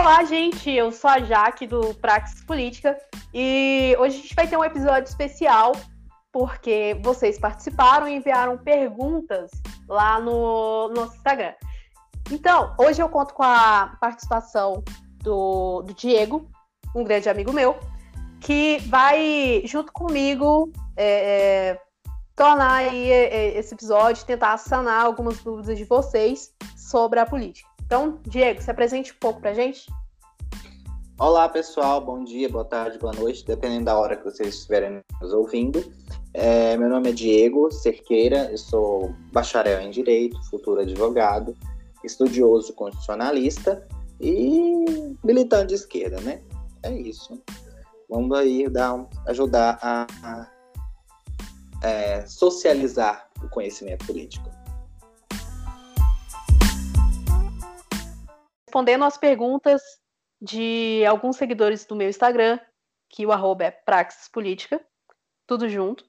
Olá, gente! Eu sou a Jaque do Praxis Política e hoje a gente vai ter um episódio especial porque vocês participaram e enviaram perguntas lá no, no nosso Instagram. Então, hoje eu conto com a participação do, do Diego, um grande amigo meu, que vai, junto comigo, é, é, tornar aí é, é, esse episódio, tentar sanar algumas dúvidas de vocês sobre a política. Então, Diego, se apresente um pouco para gente. Olá, pessoal. Bom dia, boa tarde, boa noite, dependendo da hora que vocês estiverem nos ouvindo. É, meu nome é Diego Cerqueira, eu sou bacharel em Direito, futuro advogado, estudioso constitucionalista e militante de esquerda, né? É isso. Vamos aí dar, ajudar a, a é, socializar o conhecimento político. Respondendo às perguntas de alguns seguidores do meu Instagram, que o arroba é Praxis Política, tudo junto.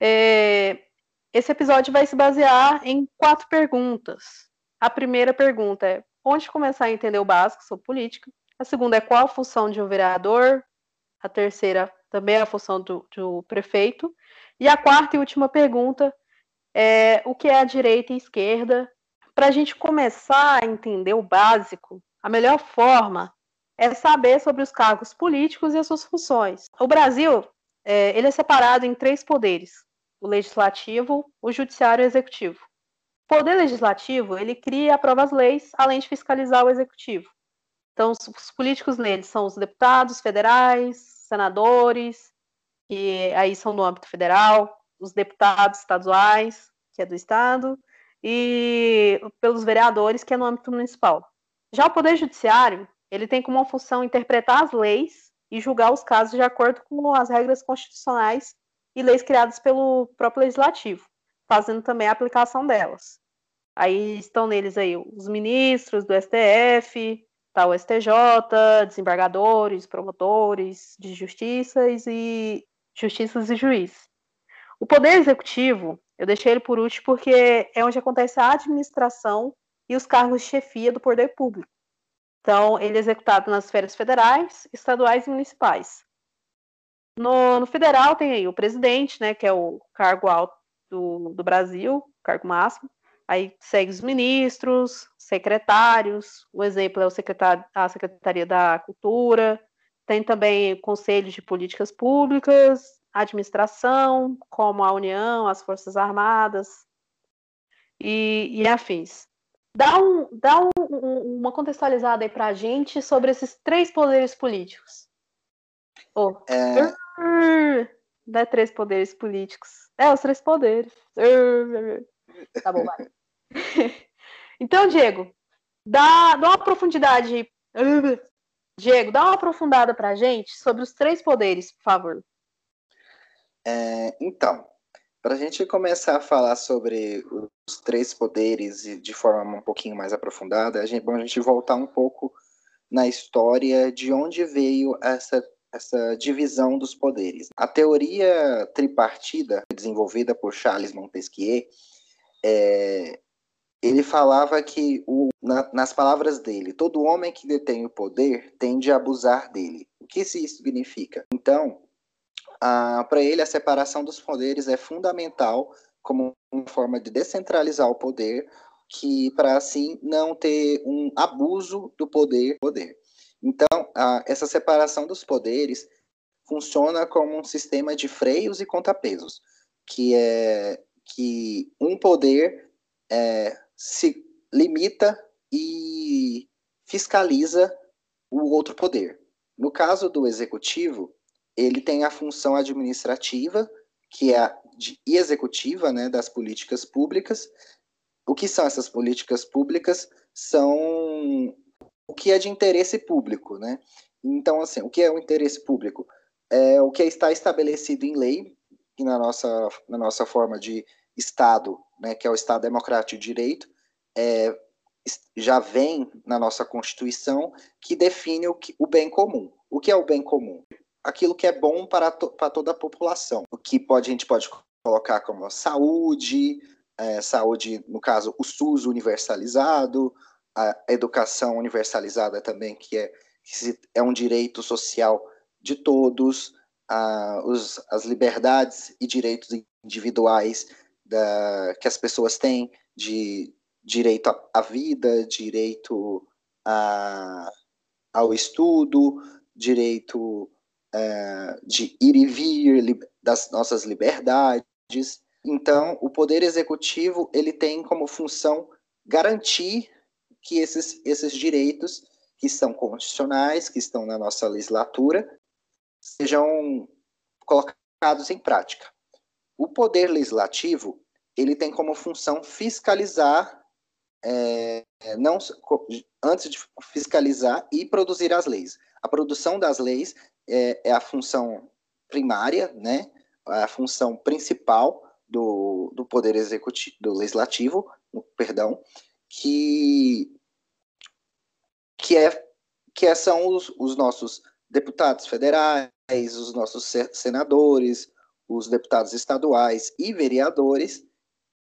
É, esse episódio vai se basear em quatro perguntas. A primeira pergunta é onde começar a entender o básico sobre política. A segunda é qual a função de um vereador. A terceira também é a função do, do prefeito. E a quarta e última pergunta é o que é a direita e esquerda para a gente começar a entender o básico, a melhor forma é saber sobre os cargos políticos e as suas funções. O Brasil é, ele é separado em três poderes: o legislativo, o judiciário e o executivo. O poder legislativo ele cria e aprova as leis, além de fiscalizar o executivo. Então, os políticos neles são os deputados federais, senadores, que aí são no âmbito federal, os deputados estaduais, que é do estado, e pelos vereadores, que é no âmbito municipal. Já o Poder Judiciário, ele tem como função interpretar as leis e julgar os casos de acordo com as regras constitucionais e leis criadas pelo próprio Legislativo, fazendo também a aplicação delas. Aí estão neles aí os ministros do STF, tá o STJ, desembargadores, promotores de justiças e justiças e juízes. O poder executivo, eu deixei ele por último porque é onde acontece a administração e os cargos de chefia do poder público. Então, ele é executado nas esferas federais, estaduais e municipais. No, no, federal tem aí o presidente, né, que é o cargo alto do, do Brasil, cargo máximo. Aí segue os ministros, secretários. O exemplo é o secretário, a Secretaria da Cultura. Tem também conselhos de políticas públicas, administração, como a União, as Forças Armadas e, e afins. Dá, um, dá um, um, uma contextualizada aí para a gente sobre esses três poderes políticos. Oh. É... Dá três poderes políticos. É, os três poderes. Tá bom, vai. Então, Diego, dá, dá uma profundidade. Diego, dá uma aprofundada para a gente sobre os três poderes, por favor. É, então, para a gente começar a falar sobre os três poderes de forma um pouquinho mais aprofundada, gente, bom a gente voltar um pouco na história de onde veio essa, essa divisão dos poderes. A teoria tripartida, desenvolvida por Charles Montesquieu, é, ele falava que, o, na, nas palavras dele, todo homem que detém o poder tende a abusar dele. O que isso significa? Então, para ele, a separação dos poderes é fundamental como uma forma de descentralizar o poder, que para assim não ter um abuso do poder. poder. Então, ah, essa separação dos poderes funciona como um sistema de freios e contrapesos, que é que um poder é, se limita e fiscaliza o outro poder. No caso do executivo, ele tem a função administrativa, que é a de, e executiva né, das políticas públicas. O que são essas políticas públicas? São o que é de interesse público, né? Então, assim, o que é o interesse público? É o que está estabelecido em lei, e na nossa, na nossa forma de Estado, né, que é o Estado Democrático de Direito, é, já vem na nossa Constituição que define o, que, o bem comum. O que é o bem comum? Aquilo que é bom para, to, para toda a população. O que pode, a gente pode colocar como saúde, é, saúde, no caso, o SUS universalizado, a educação universalizada também, que é, que é um direito social de todos, a, os, as liberdades e direitos individuais da, que as pessoas têm, de direito à, vida, direito a, ao estudo, direito é, de ir e vir das nossas liberdades. Então, o poder executivo ele tem como função garantir que esses, esses direitos que são constitucionais, que estão na nossa legislatura, sejam colocados em prática. O poder legislativo ele tem como função fiscalizar, é, não antes de fiscalizar e produzir as leis. A produção das leis é, é a função primária, né? A função principal do, do poder executivo, do legislativo, perdão, que que é que é, são os, os nossos deputados federais, os nossos senadores, os deputados estaduais e vereadores,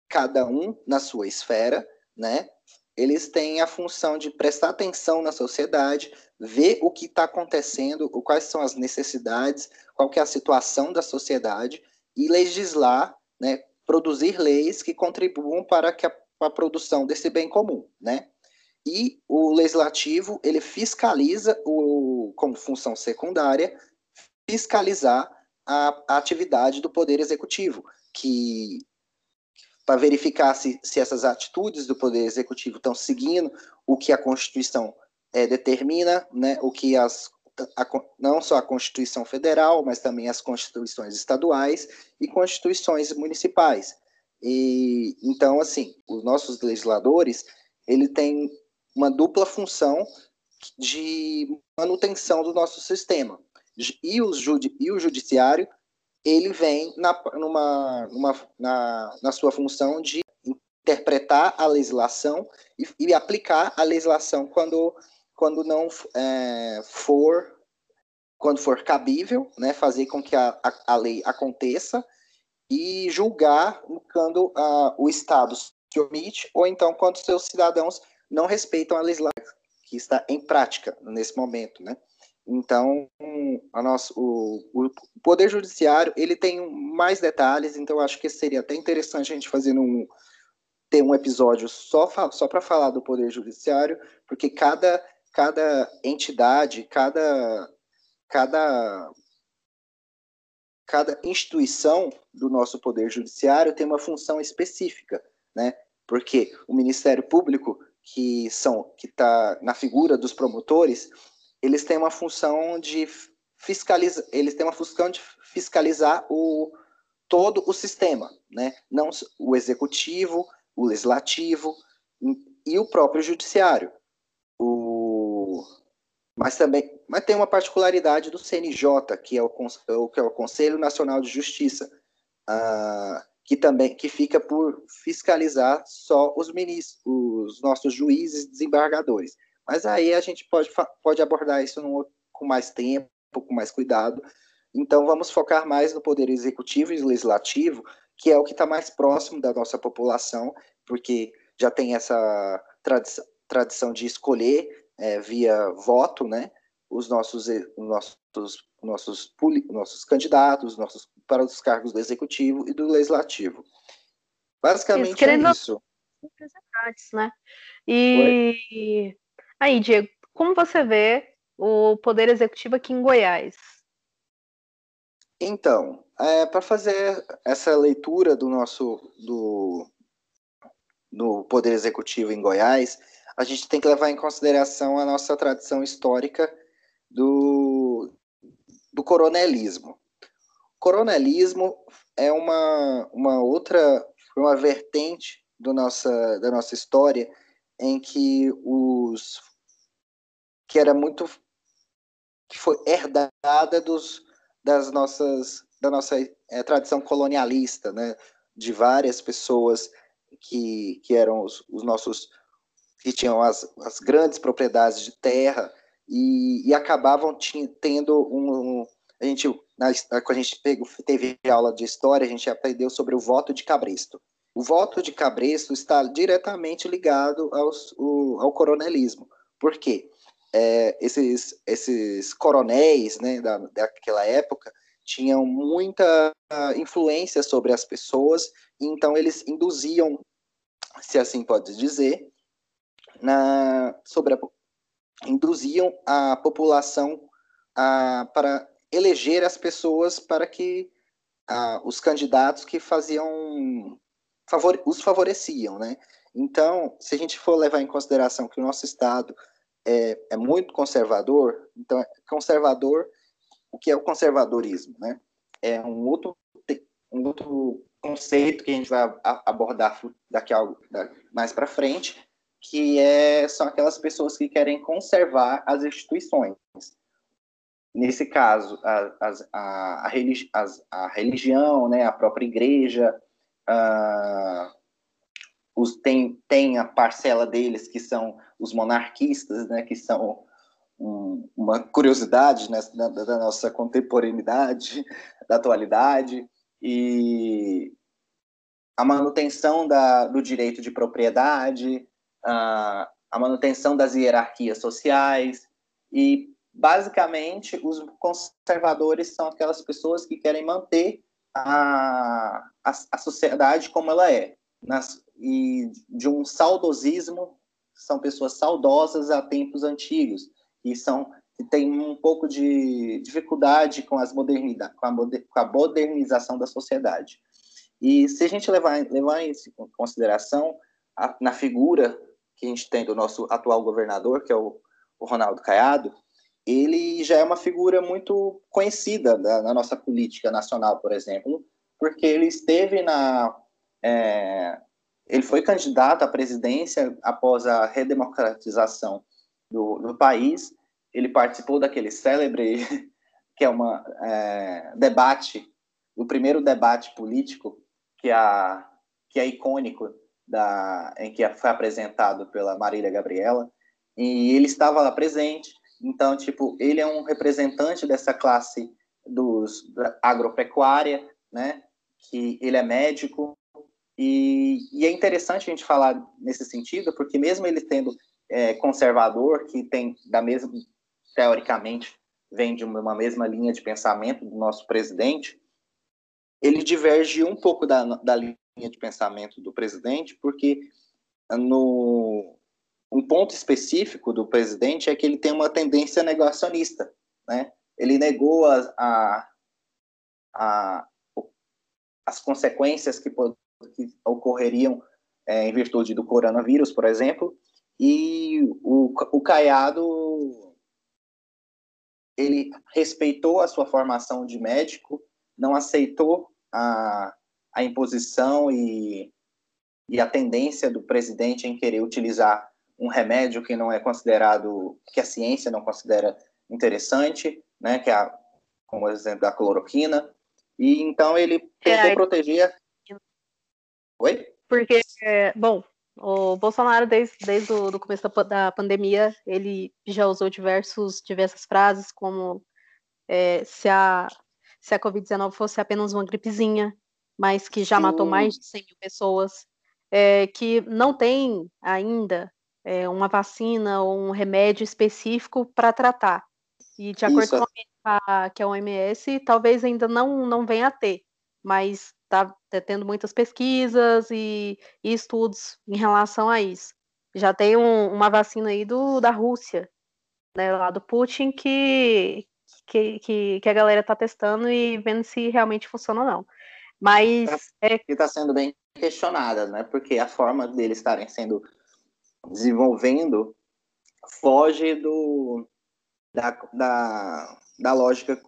cada um na sua esfera, né? Eles têm a função de prestar atenção na sociedade, ver o que está acontecendo, quais são as necessidades, qual é a situação da sociedade e legislar, né? Produzir leis que contribuam para que a, a produção desse bem comum, né? E o legislativo ele fiscaliza o como função secundária fiscalizar a, a atividade do poder executivo, que para verificar se, se essas atitudes do poder executivo estão seguindo o que a Constituição é, determina, né, o que as a, não só a Constituição Federal, mas também as constituições estaduais e constituições municipais. E então, assim, os nossos legisladores ele tem uma dupla função de manutenção do nosso sistema. E, e o judiciário, ele vem na, numa, numa, na, na sua função de interpretar a legislação e, e aplicar a legislação quando, quando não é, for quando for cabível, né, fazer com que a, a, a lei aconteça e julgar quando a, o Estado se omite ou então quando seus cidadãos não respeitam a legislação que está em prática nesse momento, né? Então, a nossa, o, o Poder Judiciário, ele tem mais detalhes, então acho que seria até interessante a gente fazer um, ter um episódio só, só para falar do Poder Judiciário, porque cada, cada entidade, cada, cada, cada instituição do nosso Poder Judiciário tem uma função específica, né? Porque o Ministério Público que são que está na figura dos promotores, eles têm uma função de fiscalizar, eles têm uma função de fiscalizar o todo o sistema, né? Não o executivo, o legislativo e o próprio judiciário. O mas também, mas tem uma particularidade do CNJ, que é o, que é o Conselho Nacional de Justiça. Ah, que também que fica por fiscalizar só os ministros, os nossos juízes desembargadores. Mas aí a gente pode, pode abordar isso num, com mais tempo, com mais cuidado. Então vamos focar mais no poder executivo e legislativo, que é o que está mais próximo da nossa população, porque já tem essa tradição, tradição de escolher é, via voto, né? Os nossos, os nossos nossos, nossos candidatos nossos, para os cargos do executivo e do legislativo. Basicamente isso, é isso. Né? E Oi? Aí, Diego, como você vê o poder executivo aqui em Goiás? Então, é, para fazer essa leitura do nosso do, do poder executivo em Goiás, a gente tem que levar em consideração a nossa tradição histórica do, do coronelismo. Coronelismo é uma, uma outra, uma vertente do nossa, da nossa história em que os que era muito que foi herdada dos das nossas da nossa é, tradição colonialista, né, de várias pessoas que, que eram os, os nossos que tinham as, as grandes propriedades de terra e, e acabavam tendo um, um, a gente na, a gente teve aula de história a gente aprendeu sobre o voto de Cabresto o voto de Cabresto está diretamente ligado aos, o, ao coronelismo. Por quê? É, esses, esses coronéis né, da, daquela época tinham muita influência sobre as pessoas, então eles induziam, se assim pode dizer, na, sobre a, induziam a população a, para eleger as pessoas para que a, os candidatos que faziam os favoreciam, né? Então, se a gente for levar em consideração que o nosso estado é, é muito conservador, então conservador, o que é o conservadorismo, né? É um outro um outro conceito que a gente vai abordar daqui a, mais para frente, que é, são aquelas pessoas que querem conservar as instituições. Nesse caso, a, a, a, religi a religião, né, a própria igreja, uh, os, tem, tem a parcela deles que são os monarquistas, né, que são um, uma curiosidade né, da, da, nossa contemporaneidade, da atualidade, e a manutenção da, do direito de propriedade, a manutenção das hierarquias sociais, e basicamente os conservadores são aquelas pessoas que querem manter a, a, a sociedade como ela é. Nas, e de um saudosismo, são pessoas saudosas a tempos antigos, e são que têm um pouco de dificuldade com, as modernidade, com, a, moder, com a modernização da sociedade. E se a gente levar, levar isso em consideração, a, na figura que a gente tem do nosso atual governador, que é o, o Ronaldo Caiado, ele já é uma figura muito conhecida da, na nossa política nacional, por exemplo, porque ele esteve na. É, ele foi candidato à presidência após a redemocratização do, do país. Ele participou daquele célebre, que é uma é, debate, o primeiro debate político que, a, que é icônico, da, em que foi apresentado pela Marília Gabriela, e ele estava lá presente então, tipo, ele é um representante dessa classe dos agropecuária, né? Que ele é médico e, e, é interessante a gente falar nesse sentido, porque mesmo ele tendo é, conservador, que tem da mesma teoricamente vem de uma mesma linha de pensamento do nosso presidente, ele diverge um pouco da, da linha de pensamento do presidente, porque no, um ponto específico do presidente é que ele tem uma tendência negacionista, né? Ele negou a, a, a as consequências que, que ocorreriam é, em virtude do coronavírus, por exemplo, e o, o Caiado ele respeitou a sua formação de médico, não aceitou a, a imposição e, e a tendência do presidente em querer utilizar um remédio que não é considerado, que a ciência não considera interessante, né, que é, a, como exemplo, da cloroquina, e então ele tentou é, proteger... Oi? Porque, é, bom, o Bolsonaro, desde, desde o do começo da, da, pandemia, ele já usou diversos, diversas frases, como é, se a, se a Covid-19 fosse apenas uma gripezinha, mas que já matou mais de 100 mil pessoas, é, que não tem ainda é, uma vacina ou um remédio específico para tratar. E de acordo Isso. com a, que é a OMS, talvez ainda não, não venha a ter, mas está tá tendo muitas pesquisas e, e, estudos em relação a isso. Já tem um, uma vacina aí do, da Rússia, né, lá do Putin, que, que, que, que a galera está testando e vendo se realmente funciona ou não. Mas. É... está sendo bem questionada, né? Porque a forma deles estarem sendo desenvolvendo foge do, da, da, da lógica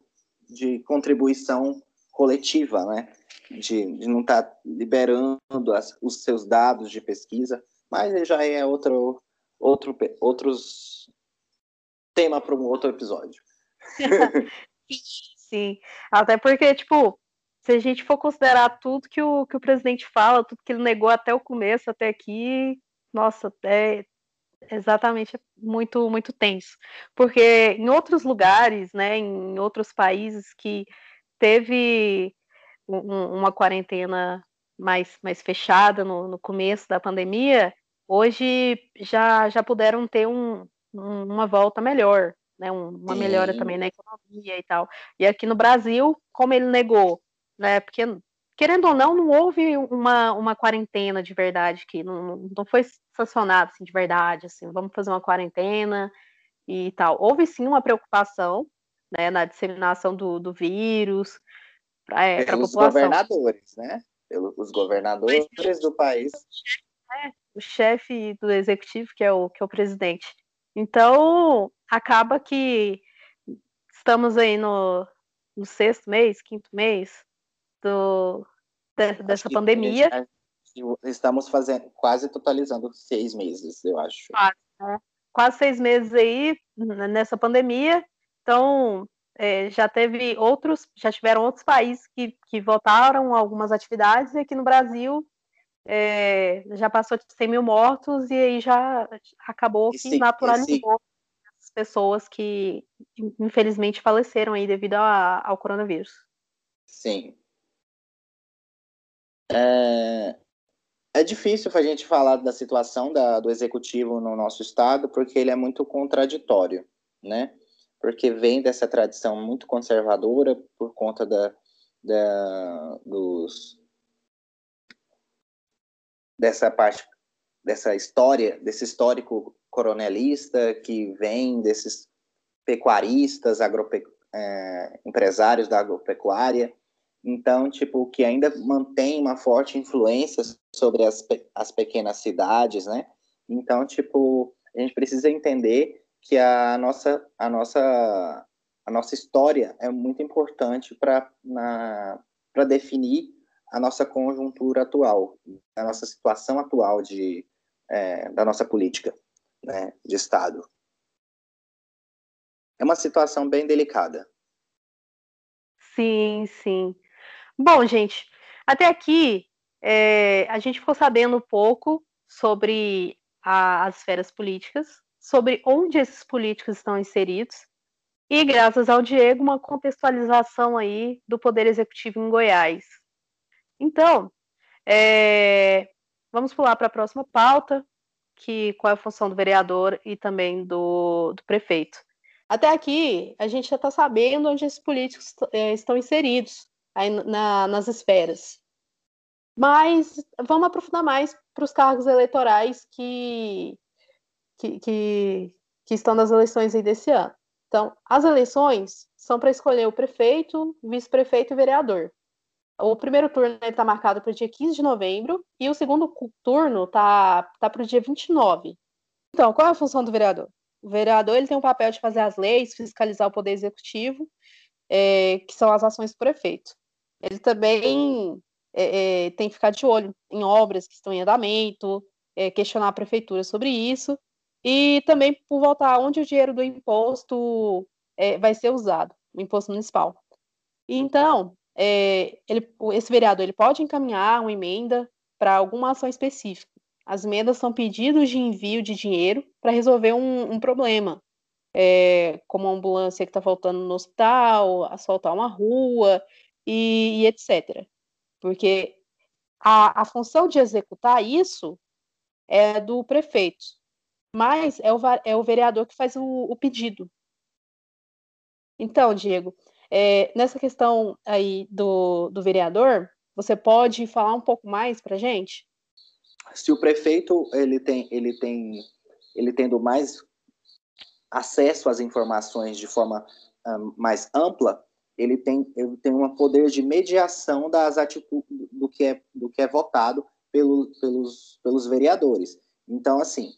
de contribuição coletiva, né? De, de não estar tá liberando as, os seus dados de pesquisa, mas já é outro, outro outros tema para um outro episódio. Sim, até porque, tipo, se a gente for considerar tudo que o, que o presidente fala, tudo que ele negou até o começo, até aqui, nossa, é exatamente muito muito tenso, porque em outros lugares, né, em outros países que teve um, uma quarentena mais, mais fechada no, no começo da pandemia, hoje já, já puderam ter um, um, uma volta melhor, né, um, uma Sim. melhora também na economia e tal. E aqui no Brasil, como ele negou, né, porque querendo ou não, não houve uma, uma quarentena de verdade que não, não foi sancionado assim, de verdade, assim, vamos fazer uma quarentena e tal. Houve sim uma preocupação né, na disseminação do, do vírus para é, a população. governadores, né? Pelos governadores do país. É, o chefe do executivo, que é o, que é o presidente. Então, acaba que estamos aí no, no sexto mês, quinto mês do, de, dessa pandemia. Estamos fazendo, quase totalizando seis meses, eu acho. Quase, né? quase seis meses aí nessa pandemia. Então, é, já teve outros, já tiveram outros países que, que votaram algumas atividades, e aqui no Brasil é, já passou de 100 mil mortos, e aí já acabou esse, que naturalizou esse... as pessoas que infelizmente faleceram aí devido a, ao coronavírus. Sim. É, é difícil a gente falar da situação da, do executivo no nosso estado, porque ele é muito contraditório, né? porque vem dessa tradição muito conservadora por conta da, da dos dessa parte dessa história desse histórico coronelista que vem desses pecuaristas agrope, é, empresários da agropecuária então tipo que ainda mantém uma forte influência sobre as, as pequenas cidades né então tipo a gente precisa entender que a nossa, a nossa, a nossa história é muito importante para definir a nossa conjuntura atual, a nossa situação atual de, é, da nossa política né, de Estado. É uma situação bem delicada. Sim, sim. Bom, gente, até aqui é, a gente ficou sabendo um pouco sobre a, as esferas políticas, sobre onde esses políticos estão inseridos e, graças ao Diego, uma contextualização aí do Poder Executivo em Goiás. Então, é, vamos pular para a próxima pauta, que qual é a função do vereador e também do, do prefeito. Até aqui, a gente já está sabendo onde esses políticos é, estão inseridos aí na, nas esferas. Mas vamos aprofundar mais para os cargos eleitorais que que, que, que estão nas eleições aí desse ano. Então, as eleições são para escolher o prefeito, vice-prefeito e vereador. O primeiro turno está marcado para o dia 15 de novembro e o segundo turno está tá para o dia 29. Então, qual é a função do vereador? O vereador ele tem o papel de fazer as leis, fiscalizar o poder executivo, é, que são as ações do prefeito. Ele também é, é, tem que ficar de olho em obras que estão em andamento, é, questionar a prefeitura sobre isso e também por voltar onde o dinheiro do imposto é, vai ser usado, o imposto municipal. Então, é, ele, esse vereador ele pode encaminhar uma emenda para alguma ação específica. As emendas são pedidos de envio de dinheiro para resolver um, um problema, é, como a ambulância que está faltando no hospital, asfaltar uma rua e, e etc. Porque a, a função de executar isso é do prefeito mas é o, é o vereador que faz o, o pedido. Então, Diego, é, nessa questão aí do, do vereador, você pode falar um pouco mais para gente? Se o prefeito ele tem ele tem ele tendo mais acesso às informações de forma um, mais ampla, ele tem ele tem um poder de mediação das atitudes do que é do que é votado pelo, pelos pelos vereadores. Então, assim,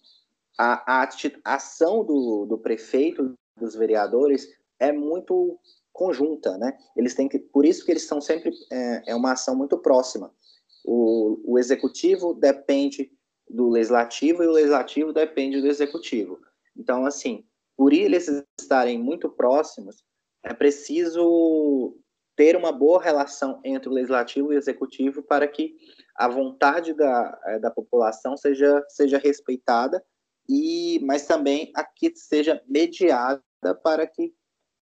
a, a, ação do, do prefeito, dos vereadores, é muito conjunta, né? Eles têm que, por isso que eles são sempre é, é uma ação muito próxima. O, o executivo depende do legislativo e o legislativo depende do executivo. Então, assim, por eles estarem muito próximos, é preciso ter uma boa relação entre o legislativo e o executivo para que a vontade da, é, da população seja, seja respeitada e mas também a que seja mediada para que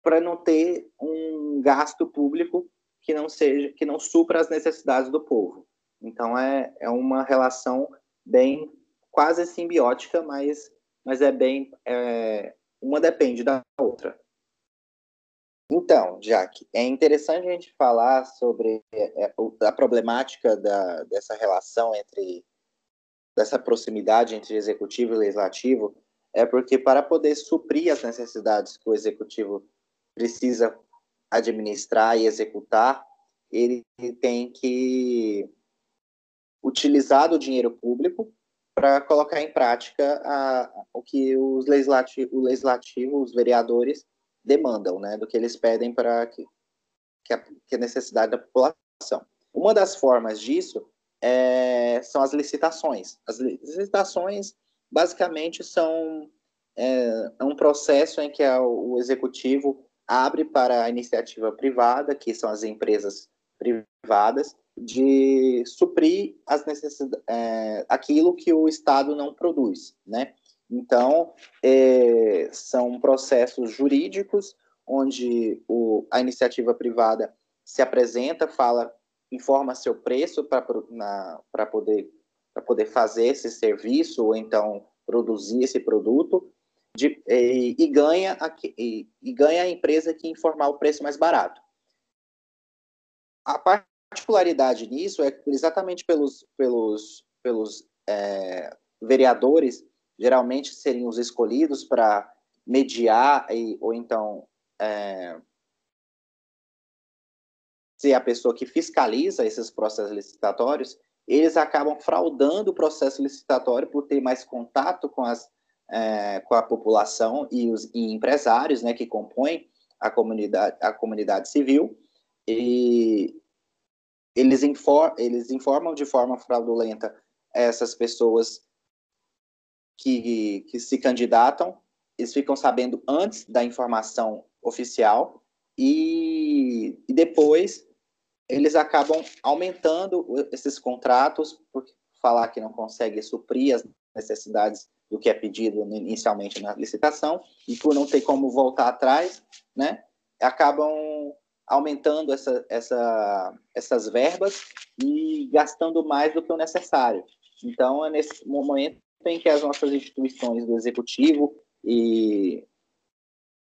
para não ter um gasto público que não seja que não supra as necessidades do povo, Então é, é uma relação bem quase simbiótica, mas, mas é bem é, uma depende da outra. Então, Jack, é interessante a gente falar sobre é, a problemática da, dessa relação entre dessa proximidade entre executivo e legislativo, é porque para poder suprir as necessidades que o executivo precisa administrar e executar, ele tem que utilizar o dinheiro público para colocar em prática a, o que os legislativo, o legislativo, os vereadores demandam, né, do que eles pedem para que, que, a, que a necessidade da população. Uma das formas disso é, são as licitações. As licitações, basicamente, são é, é um processo em que o executivo abre para a iniciativa privada, que são as empresas privadas, de suprir as necessidades, é, aquilo que o Estado não produz, né? Então, é, são processos jurídicos onde o, a iniciativa privada se apresenta, fala, informa seu preço para poder, poder fazer esse serviço ou então produzir esse produto de, e, e, ganha a, e, e ganha a empresa que informar o preço mais barato. A particularidade nisso é exatamente pelos, pelos, pelos é, vereadores geralmente seriam os escolhidos para mediar e, ou então é, ser a pessoa que fiscaliza esses processos licitatórios, eles acabam fraudando o processo licitatório por ter mais contato com, as, é, com a população e os e empresários né, que compõem a comunidade, a comunidade civil, e eles, infor, eles informam de forma fraudulenta essas pessoas que, que se candidatam, eles ficam sabendo antes da informação oficial e, e depois eles acabam aumentando esses contratos por falar que não consegue suprir as necessidades do que é pedido inicialmente na licitação e por não ter como voltar atrás, né, acabam aumentando essa, essa, essas verbas e gastando mais do que o necessário. Então, é nesse momento em que as nossas instituições do executivo e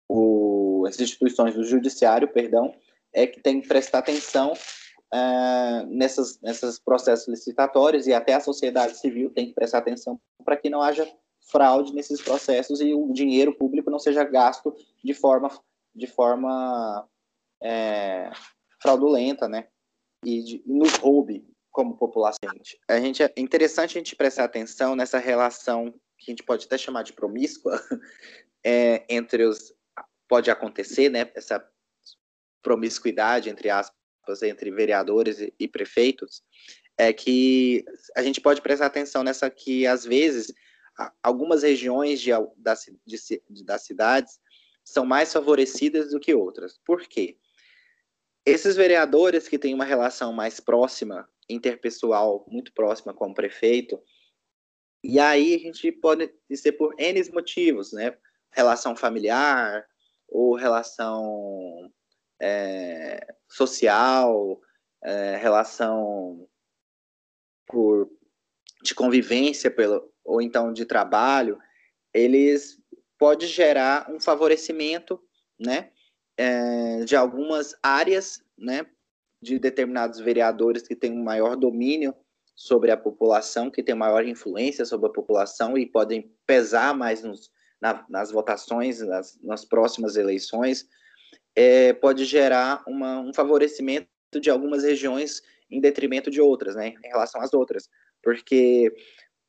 o, as instituições do judiciário, perdão, é que tem que prestar atenção uh, nessas, nesses processos licitatórios e até a sociedade civil tem que prestar atenção para que não haja fraude nesses processos e o dinheiro público não seja gasto de forma, de forma é, fraudulenta, né? E, de, e nos roube como população. A gente é interessante a gente prestar atenção nessa relação que a gente pode até chamar de promíscua é, entre os pode acontecer, né? Essa promiscuidade entre aspas entre vereadores e, e prefeitos é que a gente pode prestar atenção nessa que às vezes algumas regiões de, da, de, das cidades são mais favorecidas do que outras. Por quê? Esses vereadores que têm uma relação mais próxima interpessoal muito próxima com o prefeito. E aí a gente pode ser por N motivos, né? Relação familiar ou relação é, social, é, relação por, de convivência pelo, ou então de trabalho, eles pode gerar um favorecimento, né, é, de algumas áreas, né, de determinados vereadores que têm um maior domínio sobre a população, que têm maior influência sobre a população e podem pesar mais nos, na, nas votações, nas, nas próximas eleições, é, pode gerar uma, um favorecimento de algumas regiões em detrimento de outras, né, em relação às outras, porque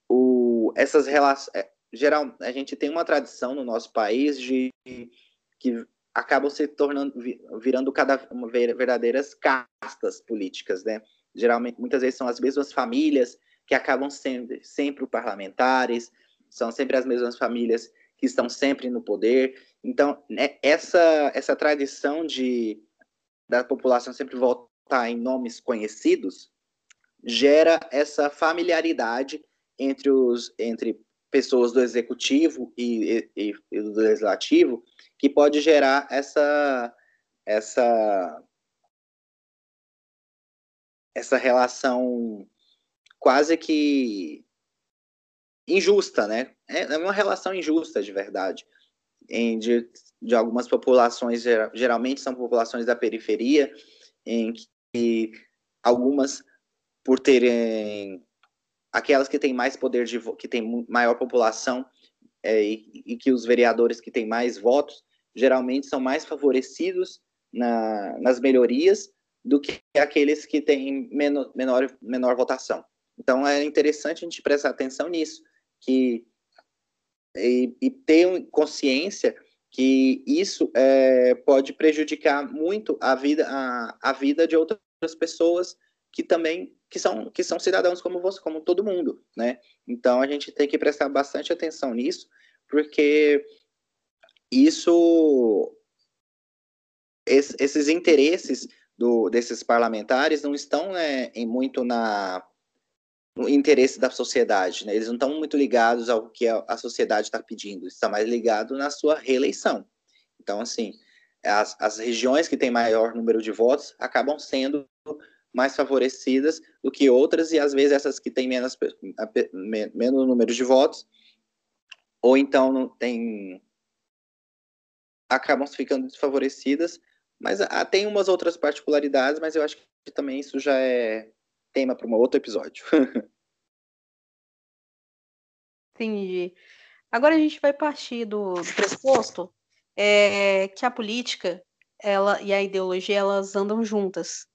o, essas relações, é, geral, a gente tem uma tradição no nosso país de que acabam se tornando, virando cada verdadeiras castas políticas, né? Geralmente, muitas vezes são as mesmas famílias que acabam sendo sempre parlamentares, são sempre as mesmas famílias que estão sempre no poder. Então, né, essa essa tradição de da população sempre votar em nomes conhecidos gera essa familiaridade entre os entre pessoas do executivo e, e, e do legislativo que pode gerar essa essa essa relação quase que injusta, né? É, é uma relação injusta de verdade. Em, de, de algumas populações, geralmente são populações da periferia, em que algumas, por terem aquelas que têm mais poder de que têm maior população é, e, e, que os vereadores que têm mais votos geralmente são mais favorecidos na, nas melhorias do que aqueles que têm menor, menor, menor votação. Então é interessante a gente prestar atenção nisso, que e, e ter consciência que isso é, pode prejudicar muito a vida, a, a vida de outras pessoas que também que são que são cidadãos como você, como todo mundo, né? Então a gente tem que prestar bastante atenção nisso, porque isso esses interesses do, desses parlamentares não estão né, em muito na no interesse da sociedade, né? Eles não estão muito ligados ao que a sociedade está pedindo, está mais ligado na sua reeleição. Então, assim, as, as regiões que têm maior número de votos acabam sendo mais favorecidas do que outras, e às vezes essas que têm menos, menos número de votos, ou então não tem acabam ficando desfavorecidas, mas ah, tem umas outras particularidades, mas eu acho que também isso já é tema para um outro episódio. Entendi. Agora a gente vai partir do, do pressuposto é, que a política ela, e a ideologia elas andam juntas.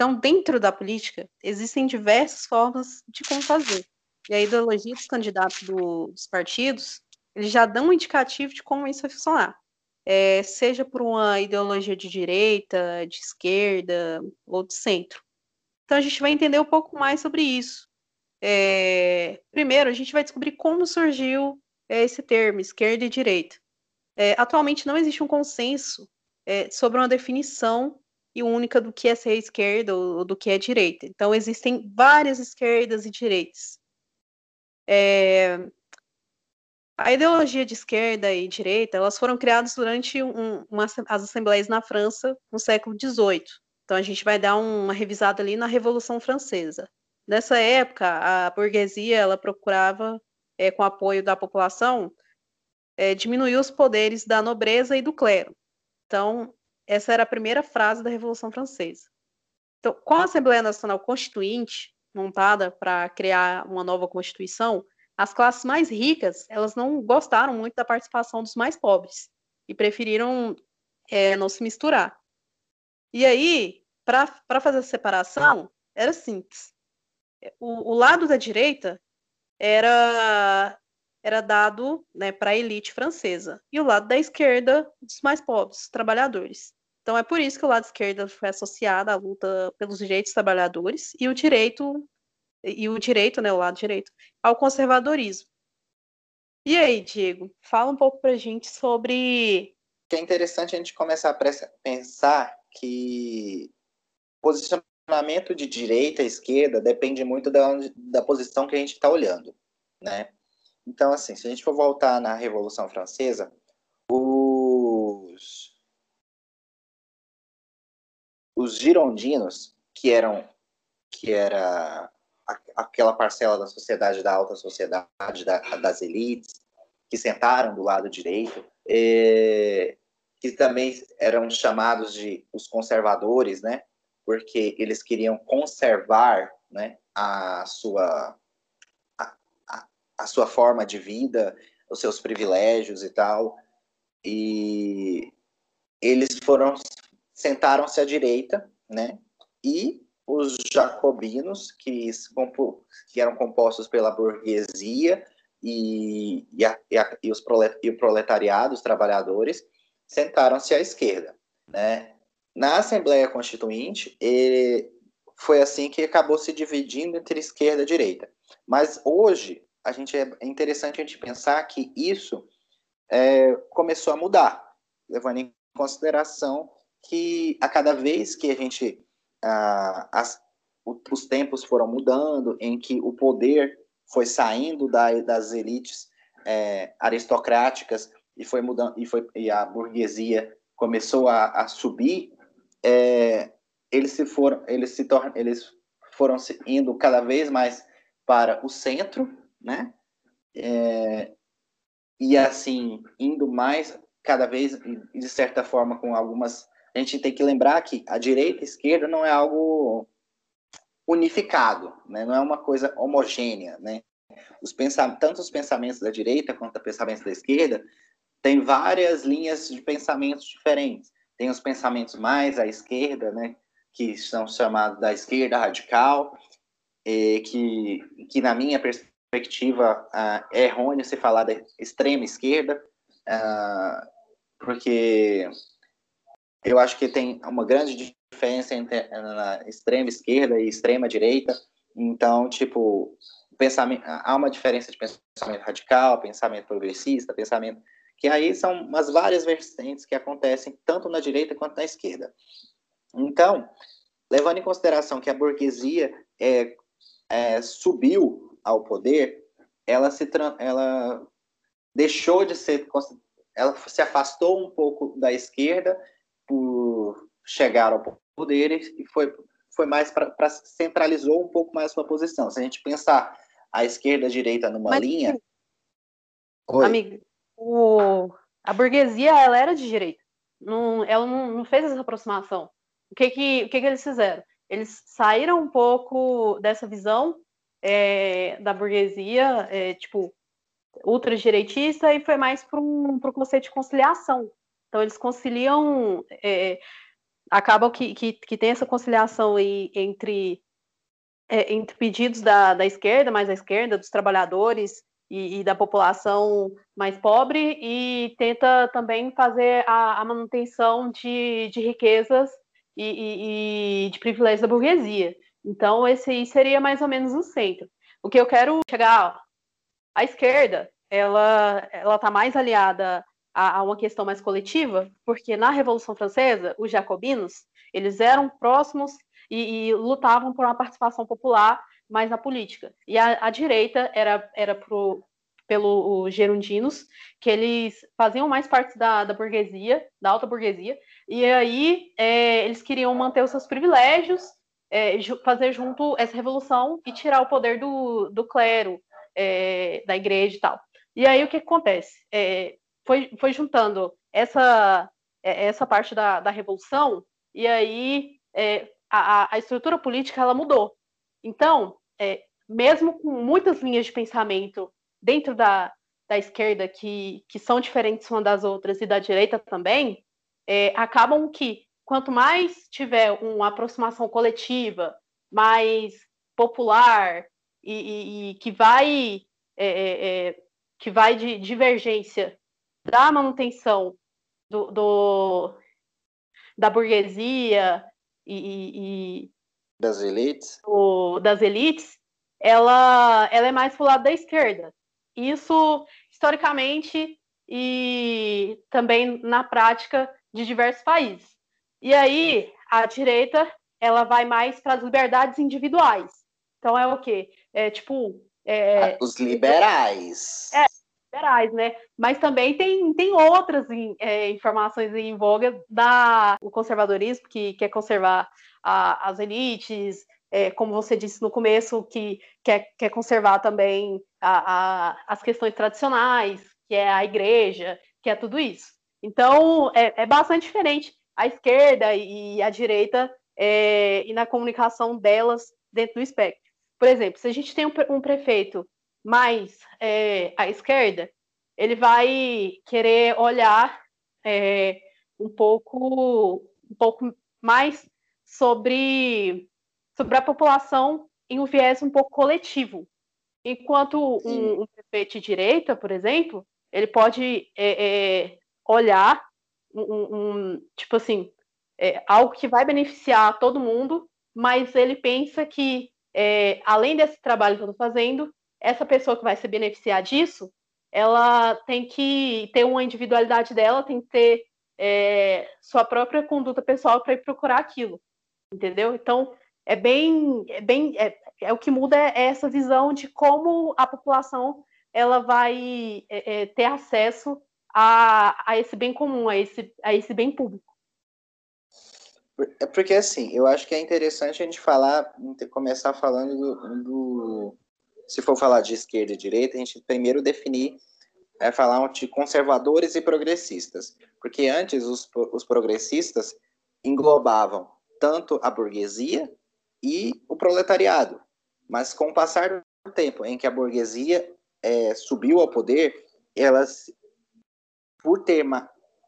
Então, dentro da política, existem diversas formas de como fazer. E a ideologia dos candidatos do, dos partidos, eles já dão um indicativo de como isso vai funcionar. É, seja por uma ideologia de direita, de esquerda ou de centro. Então, a gente vai entender um pouco mais sobre isso. É, primeiro, a gente vai descobrir como surgiu é, esse termo, esquerda e direita. É, atualmente não existe um consenso é, sobre uma definição e única do que é ser esquerda ou do que é direita. Então, existem várias esquerdas e direitas. É... A ideologia de esquerda e direita, elas foram criadas durante um, uma, as assembleias na França no século XVIII. Então, a gente vai dar uma revisada ali na Revolução Francesa. Nessa época, a burguesia ela procurava, é, com apoio da população, é, diminuir os poderes da nobreza e do clero. Então, essa era a primeira frase da Revolução Francesa. Então, com a Assembleia Nacional Constituinte, montada para criar uma nova Constituição, as classes mais ricas, elas não gostaram muito da participação dos mais pobres e preferiram é, não se misturar. E aí, para fazer a separação, era simples. O, o, lado da direita era era dado né, para a elite francesa e o lado da esquerda dos mais pobres, trabalhadores. Então é por isso que o lado esquerdo foi associado à luta pelos direitos dos trabalhadores e o direito e o direito, né, o lado direito, ao conservadorismo. E aí, Diego, fala um pouco para a gente sobre. Que é interessante a gente começar a pensar que posicionamento de direita e esquerda depende muito da, da posição que a gente está olhando, né? Então, assim, se a gente for voltar na Revolução Francesa, os os girondinos, que eram que era aquela parcela da sociedade da alta sociedade da, das elites que sentaram do lado direito, é, que também eram chamados de os conservadores, né? Porque eles queriam conservar, né, a sua a, a, a sua forma de vida, os seus privilégios e tal. E eles foram sentaram-se à direita, né? E os jacobinos, que, que eram compostos pela burguesia e, e, a, e, a, e, os prolet, e o proletariado, os trabalhadores, sentaram-se à esquerda, né? Na Assembleia Constituinte, ele, foi assim que acabou se dividindo entre esquerda e direita. Mas hoje, a gente é interessante a gente pensar que isso é, começou a mudar, levando em consideração que a cada vez que a gente ah, as, os tempos foram mudando, em que o poder foi saindo da, das elites é, aristocráticas e foi mudando e foi e a burguesia começou a, a subir, é, eles se foram eles se tornam eles foram se indo cada vez mais para o centro, né? É, e assim, indo mais, cada vez, de certa forma, com algumas. A gente tem que lembrar que a direita e a esquerda não é algo unificado, né? não é uma coisa homogênea. Né? Os pensam, tanto os pensamentos da direita quanto os pensamentos da esquerda têm várias linhas de pensamentos diferentes. Tem os pensamentos mais à esquerda, né? que são chamados da esquerda radical, que, que na minha perspectiva uh, é errôneo se falar da extrema esquerda, uh, porque eu acho que tem uma grande diferença entre a extrema esquerda e extrema direita. Então, tipo, pensamento, há uma diferença de pensamento radical, pensamento progressista, pensamento que aí são umas várias vertentes que acontecem tanto na direita quanto na esquerda. Então, levando em consideração que a burguesia é, é, subiu ao poder, ela se ela deixou de ser ela se afastou um pouco da esquerda por chegar ao poder e foi foi mais para centralizou um pouco mais sua posição. Se a gente pensar a esquerda e a direita numa Mas, linha, Oi. amigo, o, a burguesia ela era de direita. Não, ela não, não fez essa aproximação. O que que, o que que eles fizeram? Eles saíram um pouco dessa visão é, da burguesia, é, tipo, ultradireitista, e foi mais para um, um conceito de conciliação. Então, eles conciliam, é, acabam que, que, que tem essa conciliação aí entre, é, entre pedidos da, da esquerda, mais à esquerda, dos trabalhadores e, e, da população mais pobre, e tenta também fazer a, a manutenção de, de riquezas e, e, e de privilégios da burguesia. Então, esse aí seria mais ou menos o centro. O que eu quero chegar, a esquerda, ela ela está mais aliada a, a, uma questão mais coletiva, porque na Revolução Francesa, os jacobinos, eles eram próximos e, e lutavam por uma participação popular mais na política. E a, a direita era, era pro, pelos gerundinos, que eles faziam mais parte da, da burguesia, da alta burguesia, e aí é, eles queriam manter os seus privilégios, é, fazer junto essa revolução e tirar o poder do, do clero, é, da igreja e tal. E aí o que acontece? Foi, foi juntando essa, é, essa parte da, da revolução, e aí é, a, a estrutura política ela mudou. Então, é, mesmo com muitas linhas de pensamento dentro da, da esquerda que, que são diferentes umas das outras e da direita também, é, acabam que quanto mais tiver uma aproximação coletiva, mais popular e, e, e que vai é, é, que vai de divergência da manutenção do, do da burguesia e, e das elites, do, das elites, ela, ela é mais pro lado da esquerda. Isso historicamente e também na prática de diversos países. E aí, a direita, ela vai mais para as liberdades individuais. Então, é o quê? É tipo. É, ah, Os liberais. É, liberais, né? Mas também tem, tem outras é, informações em voga da o conservadorismo, que quer conservar a, as elites, é, como você disse no começo, que quer, quer conservar também a, a, as questões tradicionais, que é a igreja, que é tudo isso. Então, é, é bastante diferente a esquerda e a direita é, e na comunicação delas dentro do espectro. Por exemplo, se a gente tem um, um prefeito mais é, à esquerda, ele vai querer olhar é, um pouco um pouco mais sobre sobre a população em um viés um pouco coletivo, enquanto um, um prefeito de direita, por exemplo, ele pode é, é olhar um, um tipo assim, é, algo que vai beneficiar todo mundo, mas ele pensa que, é, além desse trabalho que eu estou fazendo, essa pessoa que vai se beneficiar disso, ela tem que ter uma individualidade dela, tem que ter é, sua própria conduta pessoal para ir procurar aquilo, entendeu? Então, é bem, é bem, é, é o que muda é essa visão de como a população ela vai é, é ter acesso a, a esse bem comum, a esse, a esse bem público. É porque assim, eu acho que é interessante a gente falar, começar falando do, do se for falar de esquerda e direita, a gente primeiro definir, é falar de conservadores e progressistas. Porque antes os, os progressistas englobavam tanto a burguesia e o proletariado. Mas com o passar do tempo em que a burguesia é, subiu ao poder, elas, por ter,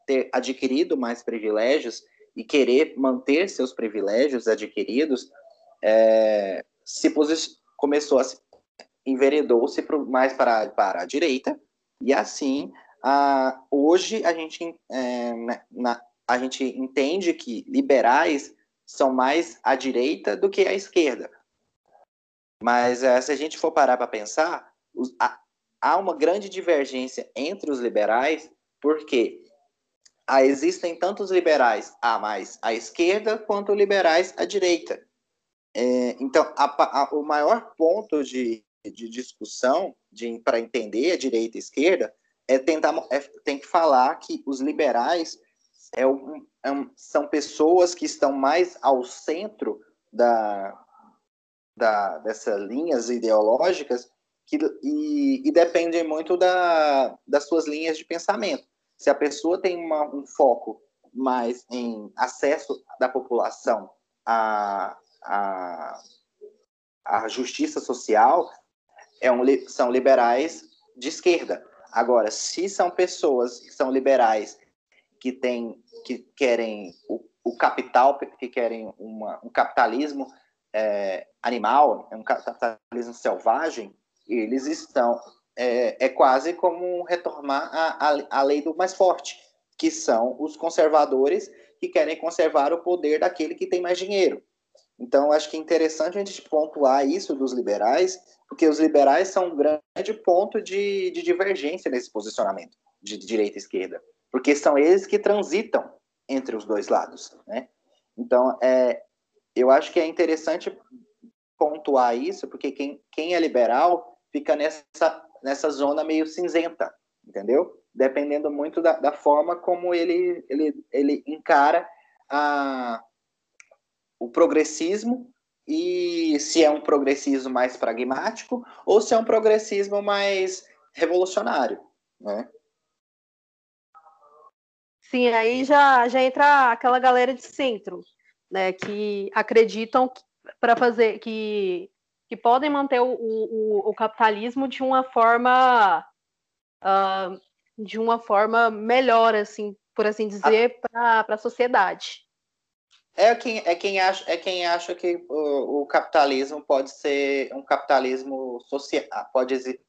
ter adquirido mais privilégios e querer manter seus privilégios adquiridos, é, se começou a se enveredou-se mais para, para a direita e assim hoje a gente é, na, a gente entende que liberais são mais à direita do que à esquerda mas é, se a gente for parar para pensar os, a, há uma grande divergência entre os liberais porque ah, existem tantos liberais a mais à esquerda quanto liberais à direita. É, então, a, a, o maior ponto de, de discussão para entender a direita e a esquerda é tentar é, tem que falar que os liberais é um, é um, são pessoas que estão mais ao centro da, da dessas linhas ideológicas que, e, e dependem muito da, das suas linhas de pensamento. Se a pessoa tem uma, um foco mais em acesso da população à, à, à justiça social, é um, são liberais de esquerda. Agora, se são pessoas que são liberais que que querem o, o capital, que querem uma, um capitalismo é, animal, um capitalismo selvagem, eles estão é, é quase como retomar a, a, a lei do mais forte, que são os conservadores que querem conservar o poder daquele que tem mais dinheiro. Então, acho que é interessante a gente pontuar isso dos liberais, porque os liberais são um grande ponto de, de divergência nesse posicionamento de direita e esquerda, porque são eles que transitam entre os dois lados, né? Então, é, eu acho que é interessante pontuar isso, porque quem, quem é liberal fica nessa, nessa zona meio cinzenta, entendeu? Dependendo muito da, da forma como ele, ele, ele encara a, o progressismo e se é um progressismo mais pragmático ou se é um progressismo mais revolucionário, né? Sim, aí já, já entra aquela galera de centro, né, que acreditam para fazer que, que podem manter o, o, o capitalismo de uma forma uh, de uma forma melhor, assim, por assim dizer, para a sociedade. É quem, é quem acha, é quem acha que o, o capitalismo pode ser um capitalismo social, pode existir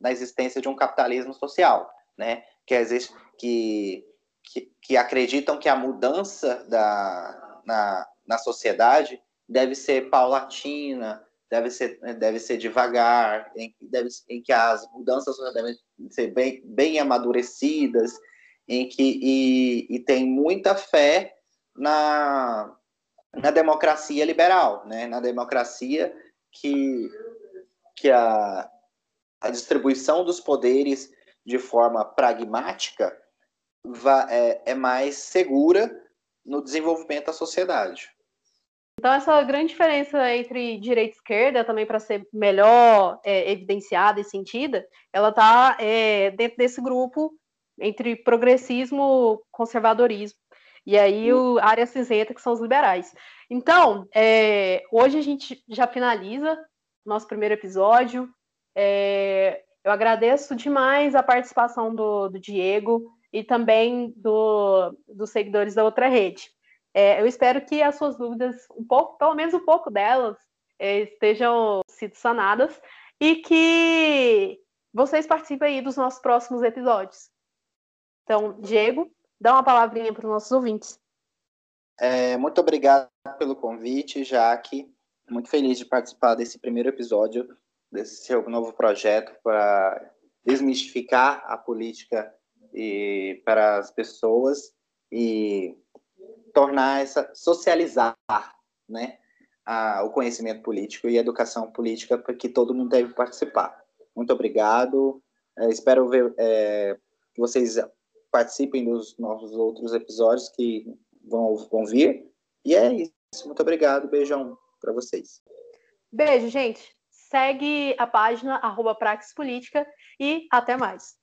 na existência de um capitalismo social, né? Que existe, que, que, que acreditam que a mudança da, na, na sociedade deve ser paulatina, deve ser, deve ser devagar, em, deve, em que as mudanças devem ser bem, bem amadurecidas, em que e, e tem muita fé na, na democracia liberal, né? na democracia que, que a, a distribuição dos poderes de forma pragmática va, é, é mais segura no desenvolvimento da sociedade. Então, essa grande diferença entre direita e esquerda, também para ser melhor é, evidenciada e sentida, ela está é, dentro desse grupo entre progressismo e conservadorismo. E aí o área cinzenta, que são os liberais. Então, é, hoje a gente já finaliza nosso primeiro episódio. É, eu agradeço demais a participação do, do Diego e também do, dos seguidores da outra rede. É, eu espero que as suas dúvidas, um pouco, pelo menos um pouco delas, é, estejam sido sanadas e que vocês participem aí dos nossos próximos episódios. Então, Diego, dá uma palavrinha para os nossos ouvintes. É, muito obrigado pelo convite, Jaque. Muito feliz de participar desse primeiro episódio desse seu novo projeto para desmistificar a política e para as pessoas e tornar essa socializar, né, a, o conhecimento político e a educação política para que todo mundo deve participar. Muito obrigado. É, espero ver é, que vocês participem dos nossos outros episódios que vão, vão vir. E é isso. Muito obrigado. Beijão para vocês. Beijo, gente. segue a página arroba Praxis Política e até mais.